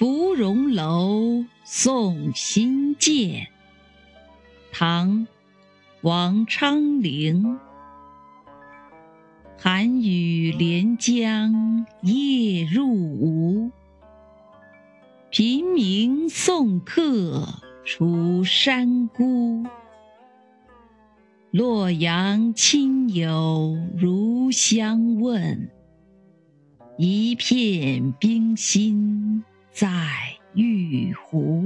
芙蓉楼送辛渐，唐·王昌龄。寒雨连江夜入吴，平明送客楚山孤。洛阳亲友如相问，一片冰心在玉壶。